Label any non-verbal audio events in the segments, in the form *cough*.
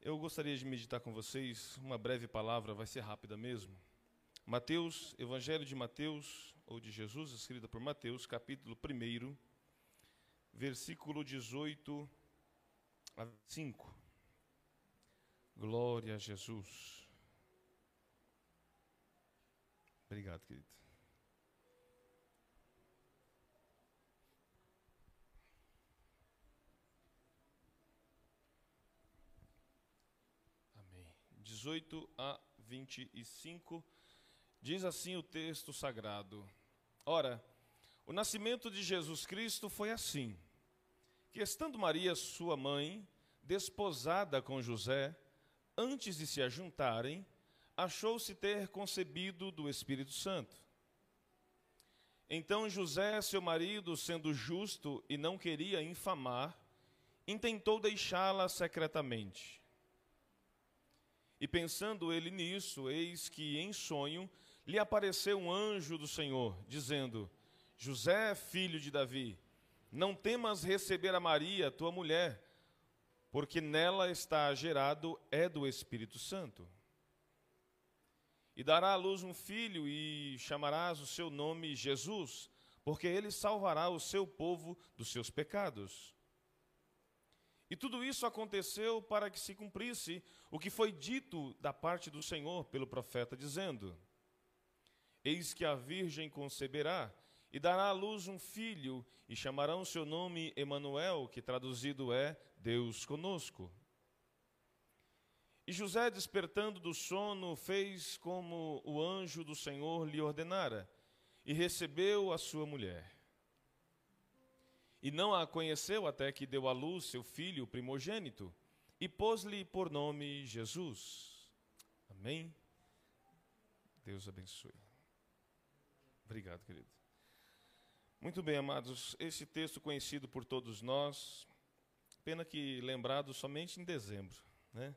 Eu gostaria de meditar com vocês uma breve palavra, vai ser rápida mesmo. Mateus, Evangelho de Mateus, ou de Jesus, escrita por Mateus, capítulo 1, versículo 18 a 5. Glória a Jesus. Obrigado, querido. Amém. 18 a 25. Diz assim o texto sagrado: Ora, o nascimento de Jesus Cristo foi assim: que estando Maria, sua mãe, desposada com José, antes de se ajuntarem, achou-se ter concebido do Espírito Santo. Então José, seu marido, sendo justo e não queria infamar, intentou deixá-la secretamente. E pensando ele nisso, eis que em sonho lhe apareceu um anjo do Senhor, dizendo: José, filho de Davi, não temas receber a Maria, tua mulher, porque nela está gerado é do Espírito Santo. E dará à luz um filho, e chamarás o seu nome Jesus, porque ele salvará o seu povo dos seus pecados. E tudo isso aconteceu para que se cumprisse o que foi dito da parte do Senhor pelo profeta, dizendo: Eis que a virgem conceberá e dará à luz um filho, e chamarão seu nome Emanuel, que traduzido é Deus conosco. E José, despertando do sono, fez como o anjo do Senhor lhe ordenara, e recebeu a sua mulher. E não a conheceu até que deu à luz seu filho primogênito, e pôs-lhe por nome Jesus. Amém? Deus abençoe. Obrigado, querido. Muito bem, amados, esse texto conhecido por todos nós, pena que lembrado somente em dezembro, né?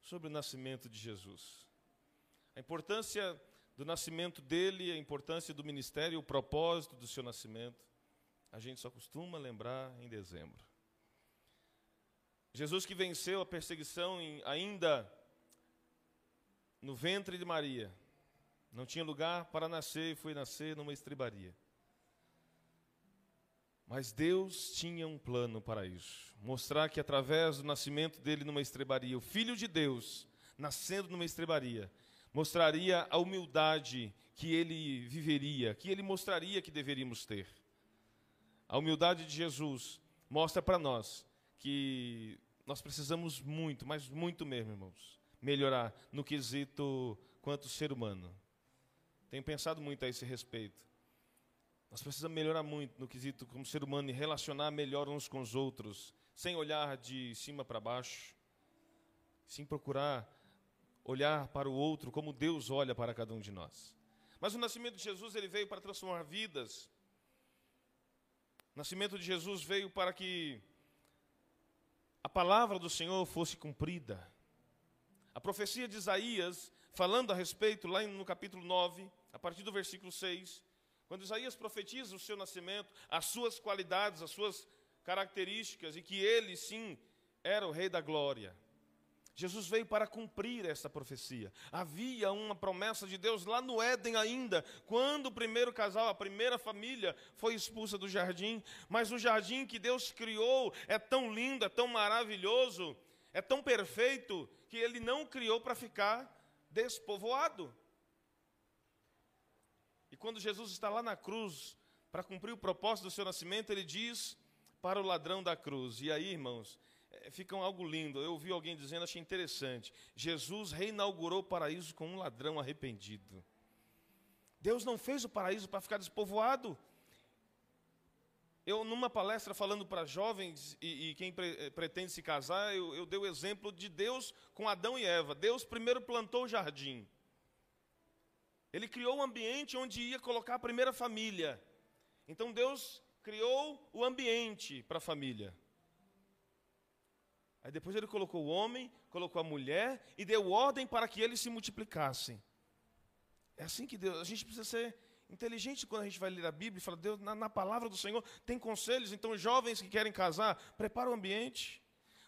Sobre o nascimento de Jesus. A importância do nascimento dele, a importância do ministério, o propósito do seu nascimento, a gente só costuma lembrar em dezembro. Jesus que venceu a perseguição em, ainda no ventre de Maria, não tinha lugar para nascer e foi nascer numa estribaria. Mas Deus tinha um plano para isso. Mostrar que através do nascimento dele numa estrebaria, o Filho de Deus, nascendo numa estrebaria, mostraria a humildade que ele viveria, que ele mostraria que deveríamos ter. A humildade de Jesus mostra para nós que nós precisamos muito, mas muito mesmo, irmãos, melhorar no quesito quanto ser humano. Tenho pensado muito a esse respeito. Nós precisamos melhorar muito no quesito como ser humano e relacionar melhor uns com os outros, sem olhar de cima para baixo, sim procurar olhar para o outro como Deus olha para cada um de nós. Mas o nascimento de Jesus ele veio para transformar vidas. O nascimento de Jesus veio para que a palavra do Senhor fosse cumprida. A profecia de Isaías, falando a respeito, lá no capítulo 9, a partir do versículo 6, quando Isaías profetiza o seu nascimento, as suas qualidades, as suas características, e que ele, sim, era o Rei da Glória. Jesus veio para cumprir essa profecia. Havia uma promessa de Deus lá no Éden ainda, quando o primeiro casal, a primeira família foi expulsa do jardim. Mas o jardim que Deus criou é tão lindo, é tão maravilhoso, é tão perfeito, que ele não criou para ficar despovoado. E quando Jesus está lá na cruz para cumprir o propósito do seu nascimento, ele diz para o ladrão da cruz. E aí, irmãos, é, fica algo lindo. Eu ouvi alguém dizendo, achei interessante. Jesus reinaugurou o paraíso com um ladrão arrependido. Deus não fez o paraíso para ficar despovoado. Eu, numa palestra falando para jovens e, e quem pre, eh, pretende se casar, eu, eu dei o exemplo de Deus com Adão e Eva. Deus primeiro plantou o jardim. Ele criou um ambiente onde ia colocar a primeira família. Então Deus criou o ambiente para a família. Aí depois ele colocou o homem, colocou a mulher e deu ordem para que eles se multiplicassem. É assim que Deus, a gente precisa ser inteligente quando a gente vai ler a Bíblia e fala, Deus, na, na palavra do Senhor tem conselhos, então jovens que querem casar, prepara o ambiente.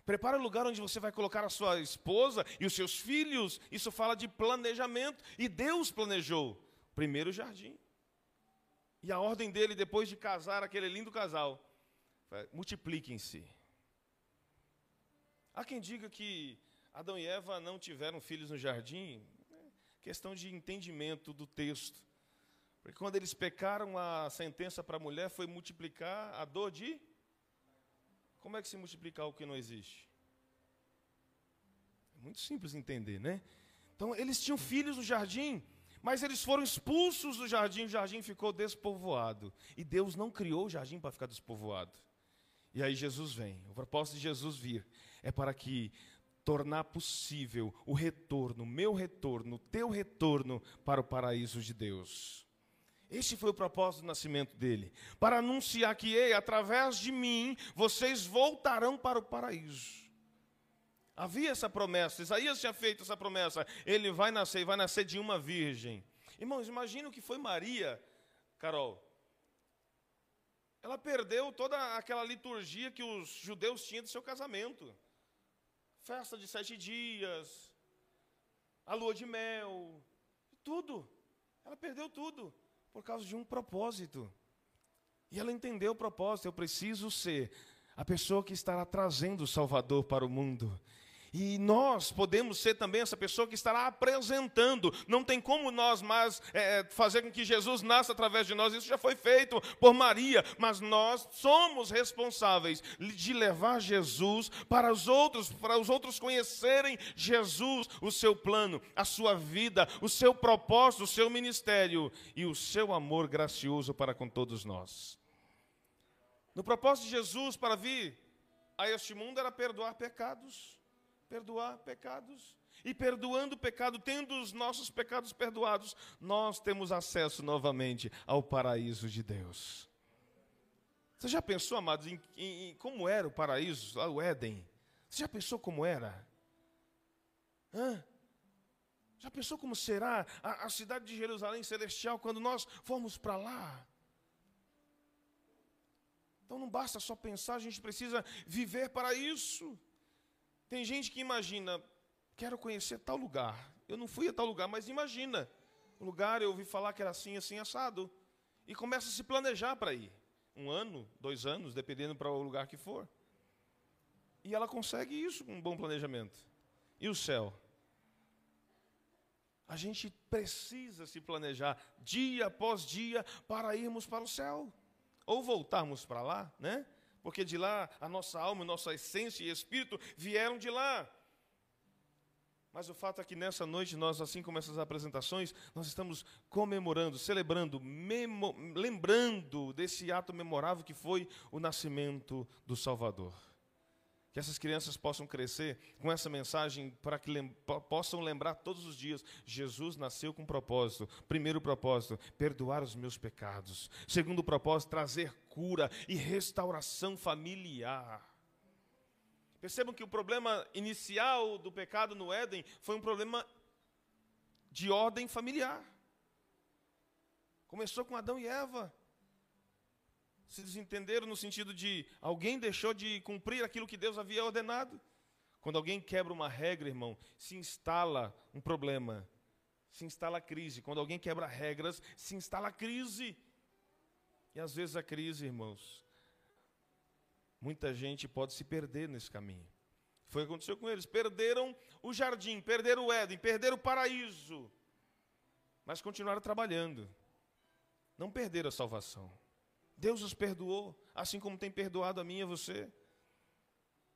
Prepara o lugar onde você vai colocar a sua esposa e os seus filhos. Isso fala de planejamento. E Deus planejou. Primeiro o jardim. E a ordem dele, depois de casar aquele lindo casal, multipliquem-se. Há quem diga que Adão e Eva não tiveram filhos no jardim. É questão de entendimento do texto. Porque quando eles pecaram, a sentença para a mulher foi multiplicar a dor de. Como é que se multiplicar o que não existe? É muito simples entender, né? Então, eles tinham filhos no jardim, mas eles foram expulsos do jardim, o jardim ficou despovoado. E Deus não criou o jardim para ficar despovoado. E aí Jesus vem. O propósito de Jesus vir é para que tornar possível o retorno, meu retorno, teu retorno para o paraíso de Deus. Este foi o propósito do nascimento dele, para anunciar que, ei, através de mim, vocês voltarão para o paraíso. Havia essa promessa, Isaías tinha feito essa promessa, ele vai nascer, vai nascer de uma virgem. Irmãos, imagina o que foi Maria, Carol. Ela perdeu toda aquela liturgia que os judeus tinham de seu casamento. Festa de sete dias, a lua de mel, tudo. Ela perdeu tudo por causa de um propósito. E ela entendeu o propósito: eu preciso ser a pessoa que estará trazendo o Salvador para o mundo. E nós podemos ser também essa pessoa que estará apresentando. Não tem como nós mais é, fazer com que Jesus nasça através de nós. Isso já foi feito por Maria. Mas nós somos responsáveis de levar Jesus para os outros, para os outros conhecerem Jesus, o seu plano, a sua vida, o seu propósito, o seu ministério e o seu amor gracioso para com todos nós. No propósito de Jesus para vir a este mundo era perdoar pecados perdoar pecados. E perdoando o pecado, tendo os nossos pecados perdoados, nós temos acesso novamente ao paraíso de Deus. Você já pensou, amados, em, em, em como era o paraíso, o Éden? Você já pensou como era? Hã? Já pensou como será a, a cidade de Jerusalém celestial quando nós formos para lá? Então não basta só pensar, a gente precisa viver para isso. Tem gente que imagina, quero conhecer tal lugar. Eu não fui a tal lugar, mas imagina. O lugar eu ouvi falar que era assim, assim, assado. E começa a se planejar para ir. Um ano, dois anos, dependendo para o lugar que for. E ela consegue isso com um bom planejamento. E o céu? A gente precisa se planejar dia após dia para irmos para o céu. Ou voltarmos para lá, né? Porque de lá a nossa alma, a nossa essência e espírito vieram de lá. Mas o fato é que nessa noite, nós, assim como essas apresentações, nós estamos comemorando, celebrando, lembrando desse ato memorável que foi o nascimento do Salvador. Que essas crianças possam crescer com essa mensagem para que lem possam lembrar todos os dias: Jesus nasceu com um propósito. Primeiro propósito, perdoar os meus pecados. Segundo propósito, trazer cura e restauração familiar. Percebam que o problema inicial do pecado no Éden foi um problema de ordem familiar. Começou com Adão e Eva se desentenderam no sentido de alguém deixou de cumprir aquilo que Deus havia ordenado. Quando alguém quebra uma regra, irmão, se instala um problema, se instala crise. Quando alguém quebra regras, se instala crise. E às vezes a crise, irmãos, muita gente pode se perder nesse caminho. Foi o que aconteceu com eles. Perderam o jardim, perderam o Éden, perderam o paraíso. Mas continuaram trabalhando. Não perderam a salvação. Deus os perdoou, assim como tem perdoado a mim e a você.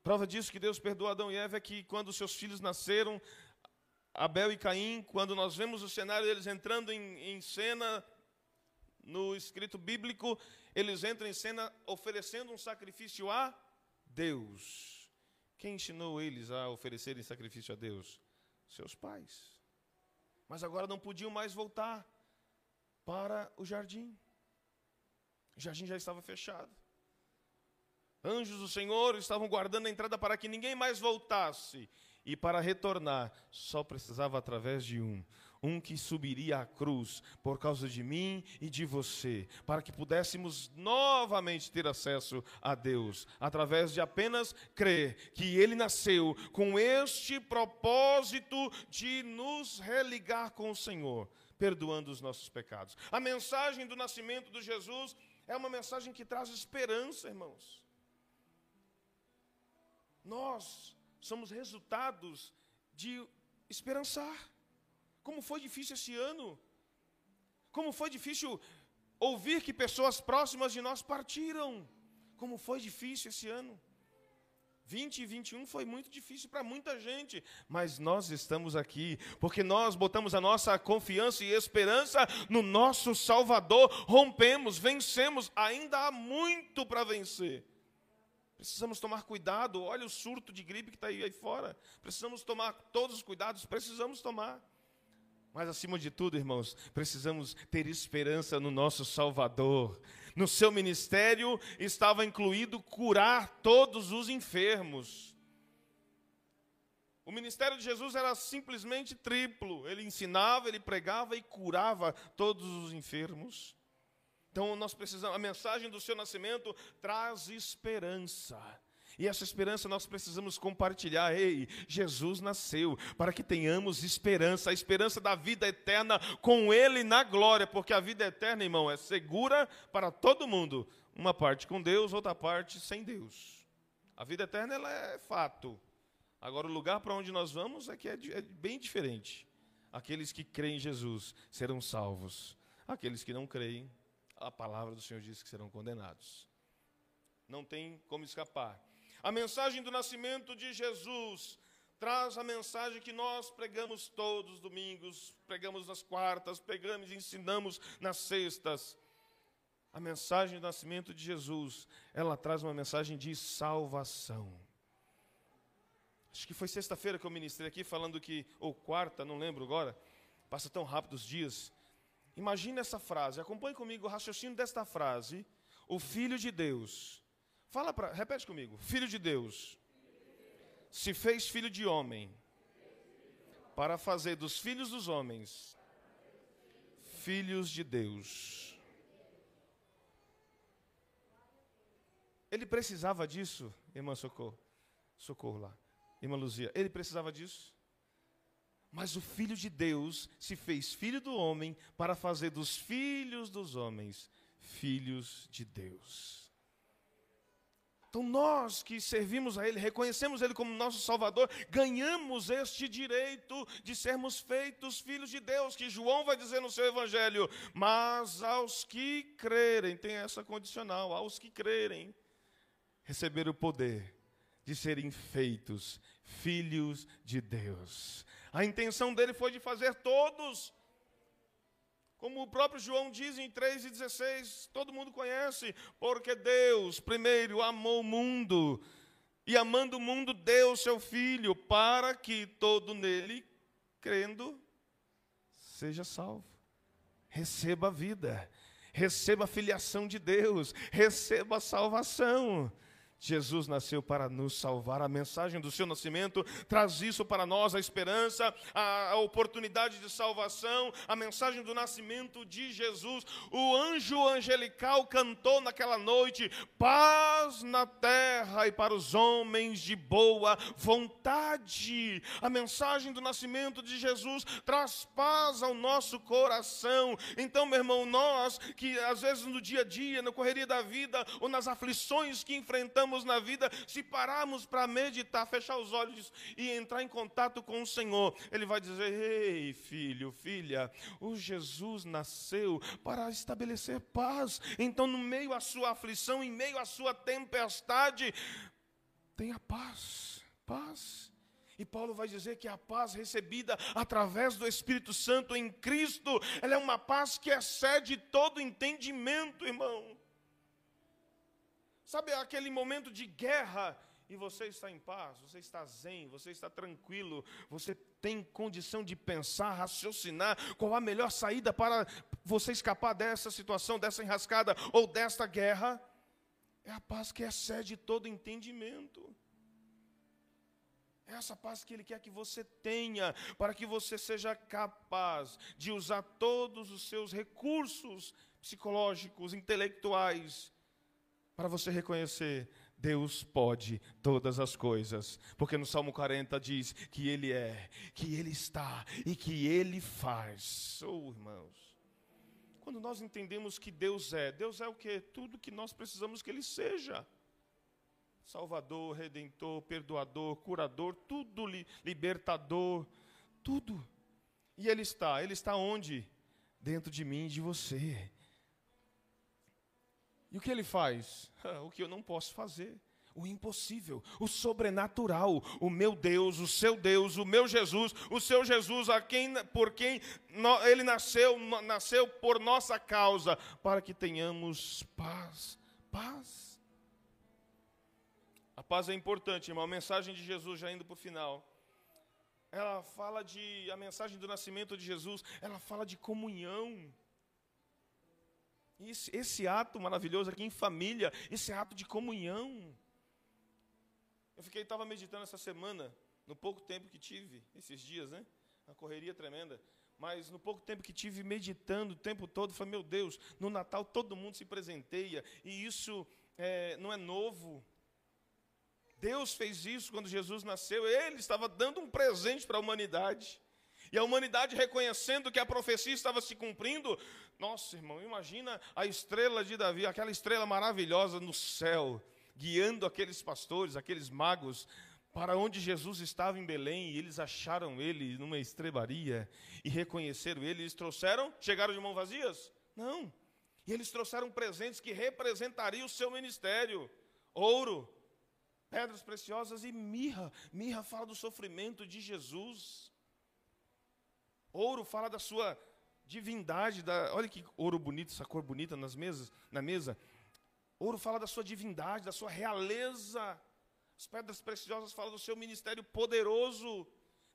Prova disso que Deus perdoou Adão e Eva é que quando seus filhos nasceram, Abel e Caim, quando nós vemos o cenário deles entrando em, em cena no escrito bíblico, eles entram em cena oferecendo um sacrifício a Deus. Quem ensinou eles a oferecerem sacrifício a Deus? Seus pais. Mas agora não podiam mais voltar para o jardim. O jardim já estava fechado. Anjos do Senhor estavam guardando a entrada para que ninguém mais voltasse. E para retornar, só precisava através de um, um que subiria à cruz por causa de mim e de você, para que pudéssemos novamente ter acesso a Deus, através de apenas crer que ele nasceu com este propósito de nos religar com o Senhor, perdoando os nossos pecados. A mensagem do nascimento de Jesus é uma mensagem que traz esperança, irmãos. Nós somos resultados de esperançar. Como foi difícil esse ano. Como foi difícil ouvir que pessoas próximas de nós partiram. Como foi difícil esse ano. 20 e 21 foi muito difícil para muita gente, mas nós estamos aqui porque nós botamos a nossa confiança e esperança no nosso Salvador, rompemos, vencemos, ainda há muito para vencer. Precisamos tomar cuidado. Olha o surto de gripe que está aí, aí fora. Precisamos tomar todos os cuidados, precisamos tomar. Mas acima de tudo, irmãos, precisamos ter esperança no nosso Salvador. No seu ministério estava incluído curar todos os enfermos. O ministério de Jesus era simplesmente triplo. Ele ensinava, ele pregava e curava todos os enfermos. Então nós precisamos, a mensagem do seu nascimento traz esperança. E essa esperança nós precisamos compartilhar. Ei, Jesus nasceu para que tenhamos esperança, a esperança da vida eterna com Ele na glória, porque a vida eterna, irmão, é segura para todo mundo. Uma parte com Deus, outra parte sem Deus. A vida eterna ela é fato. Agora, o lugar para onde nós vamos é que é, é bem diferente. Aqueles que creem em Jesus serão salvos. Aqueles que não creem a palavra do Senhor diz que serão condenados. Não tem como escapar. A mensagem do nascimento de Jesus traz a mensagem que nós pregamos todos os domingos, pregamos nas quartas, pregamos e ensinamos nas sextas. A mensagem do nascimento de Jesus, ela traz uma mensagem de salvação. Acho que foi sexta-feira que eu ministrei aqui falando que, ou quarta, não lembro agora, passa tão rápido os dias, Imagine essa frase, acompanhe comigo o raciocínio desta frase. O Filho de Deus. Fala para, repete comigo. Filho de Deus se fez filho de homem para fazer dos filhos dos homens filhos de Deus. Ele precisava disso, irmã Socorro. Socorro lá. Irmã Luzia, ele precisava disso? Mas o Filho de Deus se fez filho do homem para fazer dos filhos dos homens filhos de Deus. Então, nós que servimos a Ele, reconhecemos Ele como nosso Salvador, ganhamos este direito de sermos feitos filhos de Deus, que João vai dizer no seu Evangelho. Mas aos que crerem, tem essa condicional, aos que crerem, receber o poder de serem feitos filhos de Deus. A intenção dele foi de fazer todos. Como o próprio João diz em 3,16, todo mundo conhece, porque Deus primeiro amou o mundo, e amando o mundo, deu seu Filho, para que todo nele, crendo, seja salvo. Receba a vida, receba a filiação de Deus, receba a salvação. Jesus nasceu para nos salvar. A mensagem do seu nascimento traz isso para nós: a esperança, a, a, oportunidade de salvação, a mensagem do nascimento de Jesus. O anjo angelical cantou naquela noite: paz na terra e para os homens de boa vontade. A mensagem do nascimento de Jesus traz paz ao nosso coração. Então, meu irmão, nós que às vezes no dia a dia, na correria da vida ou nas aflições que enfrentamos, na vida, se pararmos para meditar, fechar os olhos e entrar em contato com o Senhor, Ele vai dizer: Ei, filho, filha, o Jesus nasceu para estabelecer paz. Então, no meio à sua aflição, em meio à sua tempestade, tenha paz, paz. E Paulo vai dizer que a paz recebida através do Espírito Santo em Cristo, ela é uma paz que excede todo entendimento, irmão. Sabe aquele momento de guerra e você está em paz, você está zen, você está tranquilo, você tem condição de pensar, raciocinar qual a melhor saída para você escapar dessa situação, dessa enrascada ou desta guerra? É a paz que excede todo entendimento. É essa paz que Ele quer que você tenha, para que você seja capaz de usar todos os seus recursos psicológicos, intelectuais, para você reconhecer: Deus pode todas as coisas, porque no Salmo 40 diz que Ele é, que Ele está e que Ele faz. Oh, irmãos, quando nós entendemos que Deus é, Deus é o que? Tudo que nós precisamos que Ele seja. Salvador, redentor, perdoador, curador, tudo li, libertador, tudo. E Ele está, Ele está onde? Dentro de mim e de você. E o que Ele faz? *laughs* O que eu não posso fazer. O impossível, o sobrenatural, o meu Deus, o seu Deus, o meu Jesus, o seu Jesus, a quem, por quem ele nasceu, nasceu por nossa causa, para que tenhamos paz. Paz. A paz é importante, irmão. A mensagem de Jesus, já indo para o final, ela fala de. A mensagem do nascimento de Jesus, ela fala de comunhão. Esse, esse ato maravilhoso aqui em família, esse ato de comunhão. Eu fiquei, estava meditando essa semana, no pouco tempo que tive, esses dias, né? A correria tremenda. Mas no pouco tempo que tive meditando o tempo todo, falei, meu Deus, no Natal todo mundo se presenteia, e isso é, não é novo. Deus fez isso quando Jesus nasceu, ele estava dando um presente para a humanidade. E a humanidade reconhecendo que a profecia estava se cumprindo. Nossa, irmão, imagina a estrela de Davi, aquela estrela maravilhosa no céu, guiando aqueles pastores, aqueles magos, para onde Jesus estava em Belém, e eles acharam ele numa estrebaria e reconheceram ele. Eles trouxeram, chegaram de mãos vazias? Não. E eles trouxeram presentes que representariam o seu ministério: ouro, pedras preciosas e mirra. Mirra fala do sofrimento de Jesus. Ouro fala da sua divindade, da, olha que ouro bonito, essa cor bonita nas mesas, na mesa. Ouro fala da sua divindade, da sua realeza. As pedras preciosas falam do seu ministério poderoso.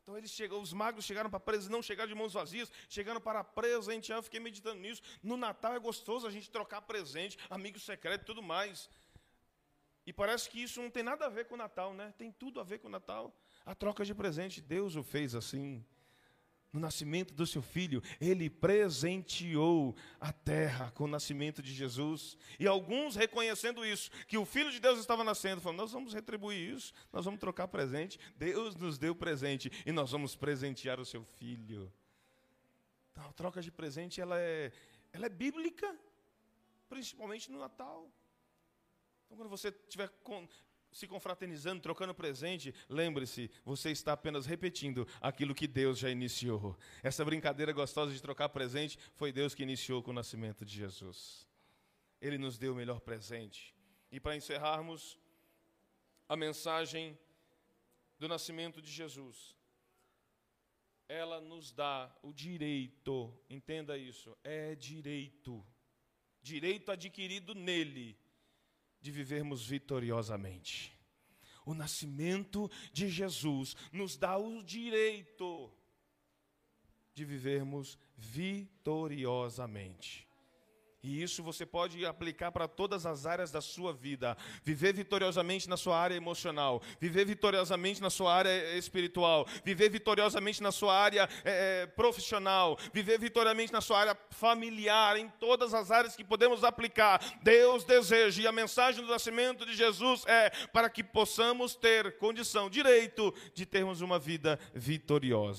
Então eles chegam, os magos chegaram para presentear, não chegaram de mãos vazias, chegaram para presentear. Eu fiquei meditando nisso. No Natal é gostoso a gente trocar presente, amigo secreto e tudo mais. E parece que isso não tem nada a ver com o Natal, né? Tem tudo a ver com o Natal. A troca de presente, Deus o fez assim. No nascimento do seu filho, ele presenteou a terra com o nascimento de Jesus. E alguns reconhecendo isso, que o filho de Deus estava nascendo, falando: Nós vamos retribuir isso, nós vamos trocar presente. Deus nos deu presente e nós vamos presentear o seu filho. Então, a troca de presente ela é, ela é bíblica, principalmente no Natal. Então, quando você estiver se confraternizando, trocando presente, lembre-se, você está apenas repetindo aquilo que Deus já iniciou. Essa brincadeira gostosa de trocar presente foi Deus que iniciou com o nascimento de Jesus. Ele nos deu o melhor presente. E para encerrarmos, a mensagem do nascimento de Jesus. Ela nos dá o direito, entenda isso, é direito, direito adquirido nele de vivermos vitoriosamente. O nascimento de Jesus nos dá o direito de vivermos vitoriosamente. E isso você pode aplicar para todas as áreas da sua vida. Viver vitoriosamente na sua área emocional, viver vitoriosamente na sua área espiritual, viver vitoriosamente na sua área é, profissional, viver vitoriosamente na sua área familiar, em todas as áreas que podemos aplicar. Deus deseja, e a mensagem do nascimento de Jesus é para que possamos ter condição, direito de termos uma vida vitoriosa.